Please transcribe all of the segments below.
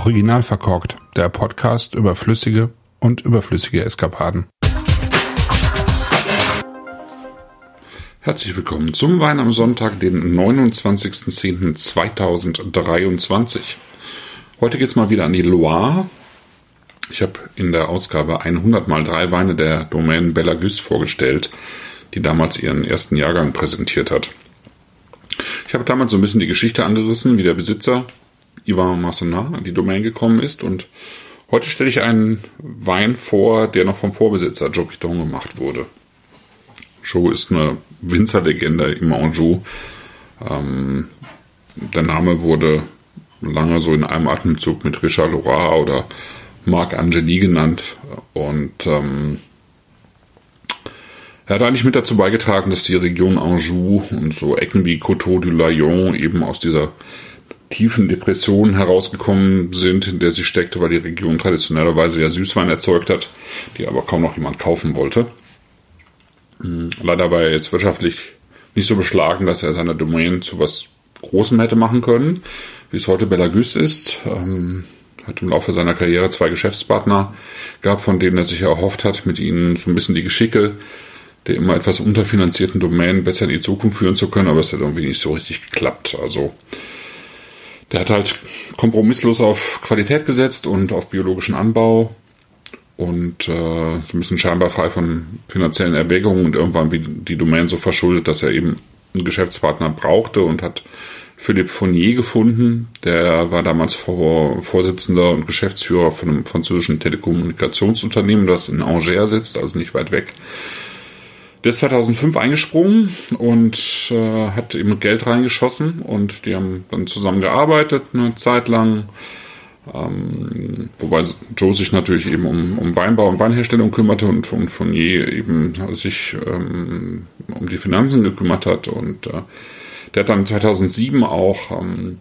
Original verkorkt, der Podcast über flüssige und überflüssige Eskapaden. Herzlich willkommen zum Wein am Sonntag, den 29.10.2023. Heute geht's mal wieder an die Loire. Ich habe in der Ausgabe 100 mal drei Weine der Domaine Bellagus vorgestellt, die damals ihren ersten Jahrgang präsentiert hat. Ich habe damals so ein bisschen die Geschichte angerissen, wie der Besitzer Ivan Massenat an die Domain gekommen ist. Und heute stelle ich einen Wein vor, der noch vom Vorbesitzer Joe Piton gemacht wurde. Joe ist eine Winzerlegende im Anjou. Ähm, der Name wurde lange so in einem Atemzug mit Richard Laura oder Marc Angeli genannt. Und ähm, er hat eigentlich mit dazu beigetragen, dass die Region Anjou und so Ecken wie Coteau du Layon eben aus dieser tiefen Depression herausgekommen sind, in der sie steckte, weil die Region traditionellerweise ja Süßwein erzeugt hat, die aber kaum noch jemand kaufen wollte. Hm, leider war er jetzt wirtschaftlich nicht so beschlagen, dass er seine Domain zu was Großem hätte machen können, wie es heute Belagus ist. Ähm, hat im Laufe seiner Karriere zwei Geschäftspartner gehabt, von denen er sich erhofft hat, mit ihnen so ein bisschen die Geschicke der immer etwas unterfinanzierten Domain besser in die Zukunft führen zu können, aber es hat irgendwie nicht so richtig geklappt. Also der hat halt kompromisslos auf Qualität gesetzt und auf biologischen Anbau und äh, so ein bisschen scheinbar frei von finanziellen Erwägungen und irgendwann wie die Domain so verschuldet, dass er eben einen Geschäftspartner brauchte und hat Philipp Fournier gefunden. Der war damals Vor Vorsitzender und Geschäftsführer von einem französischen Telekommunikationsunternehmen, das in Angers sitzt, also nicht weit weg. Der ist 2005 eingesprungen und äh, hat eben Geld reingeschossen und die haben dann zusammen gearbeitet eine Zeit lang. Ähm, wobei Joe sich natürlich eben um, um Weinbau und Weinherstellung kümmerte und, und von je eben sich ähm, um die Finanzen gekümmert hat. Und äh, der hat dann 2007 auch ähm,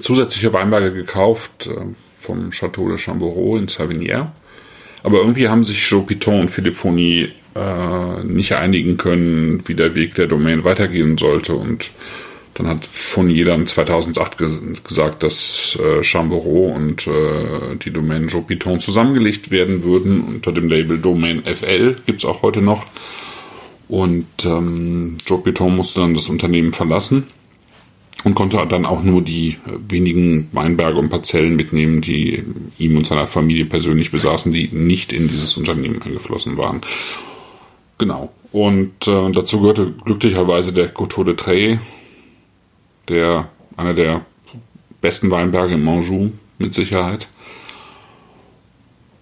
zusätzliche Weinberge gekauft äh, vom Château de Chamboureau in Savinière. Aber irgendwie haben sich Joe Piton und Philippe Fournier äh, nicht einigen können, wie der Weg der Domain weitergehen sollte. Und dann hat von jedem 2008 ge gesagt, dass äh, Chamboureau und äh, die Domain Jopiton zusammengelegt werden würden unter dem Label Domain FL. Gibt's auch heute noch. Und ähm, Jopiton musste dann das Unternehmen verlassen und konnte dann auch nur die wenigen Weinberge und Parzellen mitnehmen, die ihm und seiner Familie persönlich besaßen, die nicht in dieses Unternehmen eingeflossen waren. Genau. Und äh, dazu gehörte glücklicherweise der Coteau de Tray, der einer der besten Weinberge im Anjou mit Sicherheit.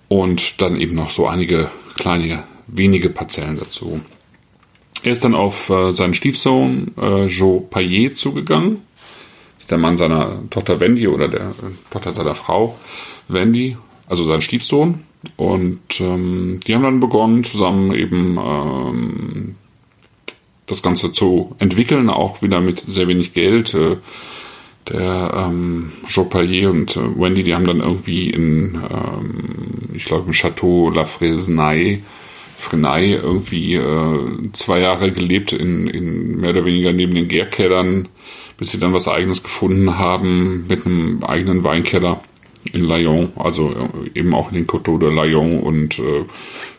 Und dann eben noch so einige kleine, wenige Parzellen dazu. Er ist dann auf äh, seinen Stiefsohn äh, Joe Payet zugegangen. Ist der Mann seiner Tochter Wendy oder der Tochter seiner Frau Wendy, also sein Stiefsohn. Und ähm, die haben dann begonnen, zusammen eben ähm, das Ganze zu entwickeln, auch wieder mit sehr wenig Geld. Äh, der ähm, Payet und äh, Wendy, die haben dann irgendwie in, ähm, ich glaube, im Chateau La Fresnaye, Fresnaye irgendwie äh, zwei Jahre gelebt, in, in mehr oder weniger neben den Gärkellern, bis sie dann was eigenes gefunden haben mit einem eigenen Weinkeller in Lyon, also äh, eben auch in den Coteaux de Lyon. Und äh,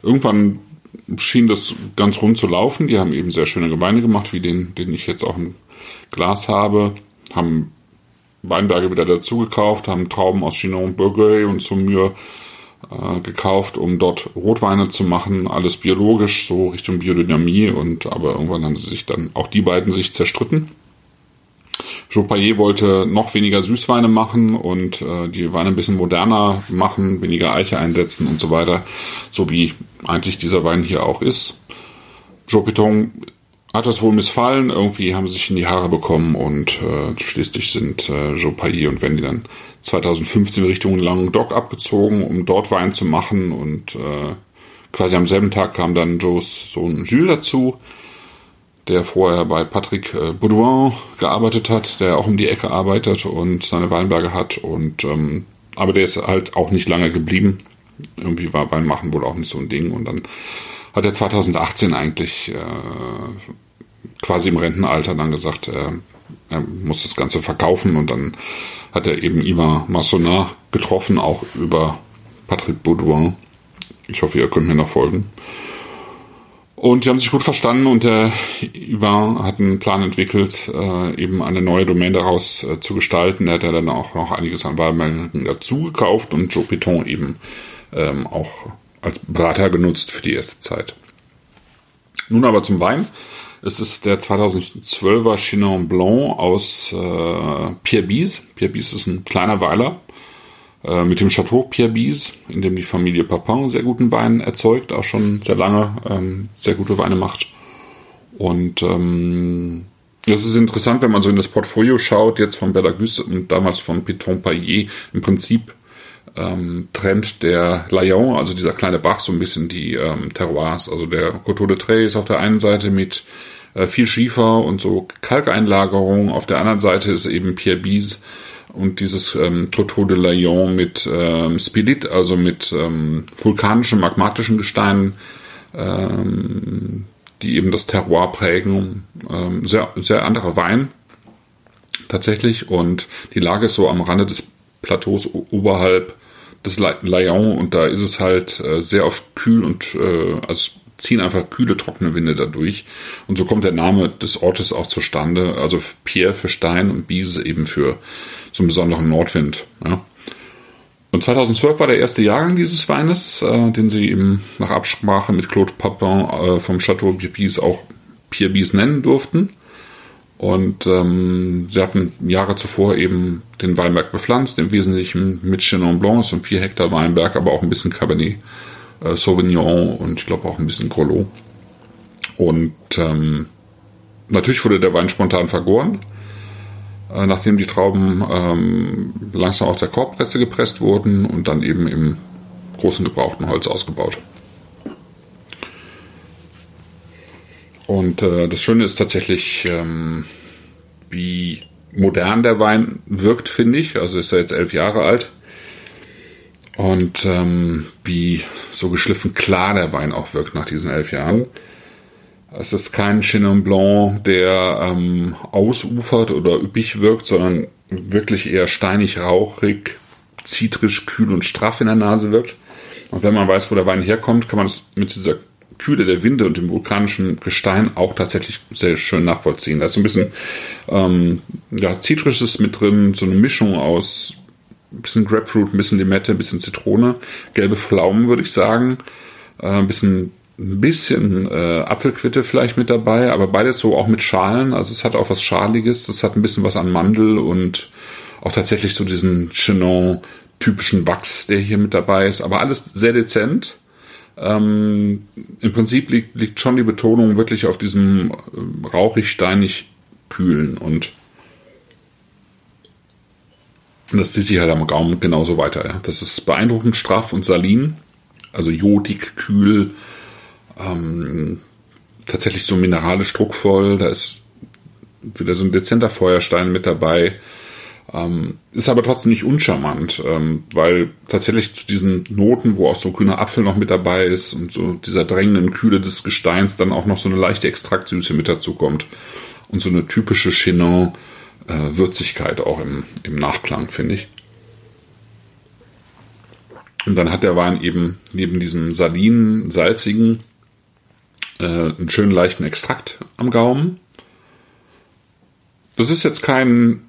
irgendwann schien das ganz rund zu laufen. Die haben eben sehr schöne Weine gemacht, wie den, den ich jetzt auch im Glas habe, haben Weinberge wieder dazu gekauft, haben Trauben aus Chinon, Bourgueil und Saumur äh, gekauft, um dort Rotweine zu machen, alles biologisch, so Richtung Biodynamie. Und aber irgendwann haben sie sich dann auch die beiden sich zerstritten Jopaillet wollte noch weniger Süßweine machen und äh, die Weine ein bisschen moderner machen, weniger Eiche einsetzen und so weiter, so wie eigentlich dieser Wein hier auch ist. Jopiton hat das wohl missfallen, irgendwie haben sie sich in die Haare bekommen und äh, schließlich sind äh, Joe Payet und Wendy dann 2015 Richtung Languedoc abgezogen, um dort Wein zu machen und äh, quasi am selben Tag kam dann Joes Sohn Jules dazu, der vorher bei Patrick äh, Baudouin gearbeitet hat, der auch um die Ecke arbeitet und seine Weinberge hat. Und ähm, aber der ist halt auch nicht lange geblieben. Irgendwie war Weinmachen wohl auch nicht so ein Ding. Und dann hat er 2018 eigentlich äh, quasi im Rentenalter dann gesagt, äh, er muss das Ganze verkaufen und dann hat er eben Ivan Massonat getroffen, auch über Patrick Baudouin. Ich hoffe, ihr könnt mir noch folgen. Und die haben sich gut verstanden und der Ivan hat einen Plan entwickelt, äh, eben eine neue Domain daraus äh, zu gestalten. Er hat ja dann auch noch einiges an Wahlmärkten dazu gekauft und Joe Piton eben ähm, auch als Berater genutzt für die erste Zeit. Nun aber zum Wein. Es ist der 2012er Chinon Blanc aus äh, Pierre Bise. Pierre Bise ist ein kleiner Weiler äh, mit dem Chateau Pierre Bise, in dem die Familie Papin sehr guten Wein erzeugt, auch schon sehr lange ähm, sehr gute Weine macht. Und ähm, das ist interessant, wenn man so in das Portfolio schaut, jetzt von Belagus und damals von Piton Paillet, im Prinzip ähm, trennt der Layon, also dieser kleine Bach, so ein bisschen die ähm, Terroirs. Also der Coteau de Tray ist auf der einen Seite mit äh, viel Schiefer und so Kalkeinlagerung, auf der anderen Seite ist eben Pierre Bise und dieses ähm, Coteau de Layon mit ähm, Spilit, also mit ähm, vulkanischen, magmatischen Gesteinen, ähm, die eben das Terroir prägen. Ähm, sehr, sehr anderer Wein tatsächlich und die Lage ist so am Rande des Plateaus oberhalb des Layon und da ist es halt äh, sehr oft kühl und äh, also ziehen einfach kühle, trockene Winde dadurch. Und so kommt der Name des Ortes auch zustande. Also Pierre für Stein und Biese eben für so einen besonderen Nordwind. Ja. Und 2012 war der erste Jahrgang dieses Weines, äh, den sie eben nach Absprache mit Claude Papin äh, vom Chateau Birbis auch Pierre Bies nennen durften. Und ähm, sie hatten Jahre zuvor eben den Weinberg bepflanzt, im Wesentlichen mit Chenin Blanc, so ein 4 Hektar Weinberg, aber auch ein bisschen Cabernet äh, Sauvignon und ich glaube auch ein bisschen Grolot. Und ähm, natürlich wurde der Wein spontan vergoren, äh, nachdem die Trauben ähm, langsam auf der Korbpresse gepresst wurden und dann eben im großen gebrauchten Holz ausgebaut. Und äh, das Schöne ist tatsächlich, ähm, wie modern der Wein wirkt, finde ich. Also ist er jetzt elf Jahre alt. Und ähm, wie so geschliffen klar der Wein auch wirkt nach diesen elf Jahren. Es ist kein Chenin Blanc, der ähm, ausufert oder üppig wirkt, sondern wirklich eher steinig, rauchig, zitrisch, kühl und straff in der Nase wirkt. Und wenn man weiß, wo der Wein herkommt, kann man es mit dieser Kühle der Winde und dem vulkanischen Gestein auch tatsächlich sehr schön nachvollziehen. Da ist so ein bisschen ähm, ja, Zitrisches mit drin, so eine Mischung aus ein bisschen Grapefruit, ein bisschen Limette, ein bisschen Zitrone, gelbe Pflaumen, würde ich sagen, äh, ein bisschen ein bisschen äh, Apfelquitte vielleicht mit dabei, aber beides so auch mit Schalen. Also es hat auch was Schaliges, es hat ein bisschen was an Mandel und auch tatsächlich so diesen Chenon typischen Wachs, der hier mit dabei ist. Aber alles sehr dezent. Ähm, Im Prinzip liegt, liegt schon die Betonung wirklich auf diesem äh, rauchig-steinig kühlen und das zieht sich halt am Gaumen genauso weiter. Ja. Das ist beeindruckend straff und salin, also jodig, kühl, ähm, tatsächlich so mineralisch druckvoll. Da ist wieder so ein dezenter Feuerstein mit dabei. Ähm, ist aber trotzdem nicht uncharmant, ähm, weil tatsächlich zu diesen Noten, wo auch so grüner Apfel noch mit dabei ist und so dieser drängenden Kühle des Gesteins dann auch noch so eine leichte Extraktsüße mit dazu kommt und so eine typische Chenin äh, Würzigkeit auch im, im Nachklang, finde ich. Und dann hat der Wein eben neben diesem salinen, salzigen, äh, einen schönen leichten Extrakt am Gaumen. Das ist jetzt kein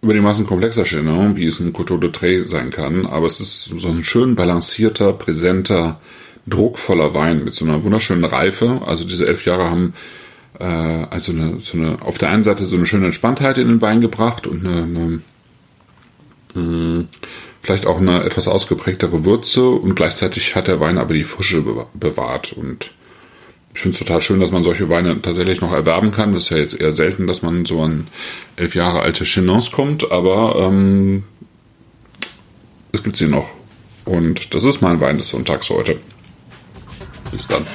über die Maßen komplexer Chenin, wie es ein Coteau de Tray sein kann, aber es ist so ein schön balancierter, präsenter, druckvoller Wein mit so einer wunderschönen Reife. Also diese elf Jahre haben äh, also eine, so eine, auf der einen Seite so eine schöne Entspanntheit in den Wein gebracht und eine, eine mh, hm, vielleicht auch eine etwas ausgeprägtere Würze und gleichzeitig hat der Wein aber die Frische bewahrt und ich finde es total schön, dass man solche Weine tatsächlich noch erwerben kann. Das ist ja jetzt eher selten, dass man so an elf Jahre alte Chenons kommt, aber ähm, es gibt sie noch. Und das ist mein Wein des Sonntags heute. Bis dann.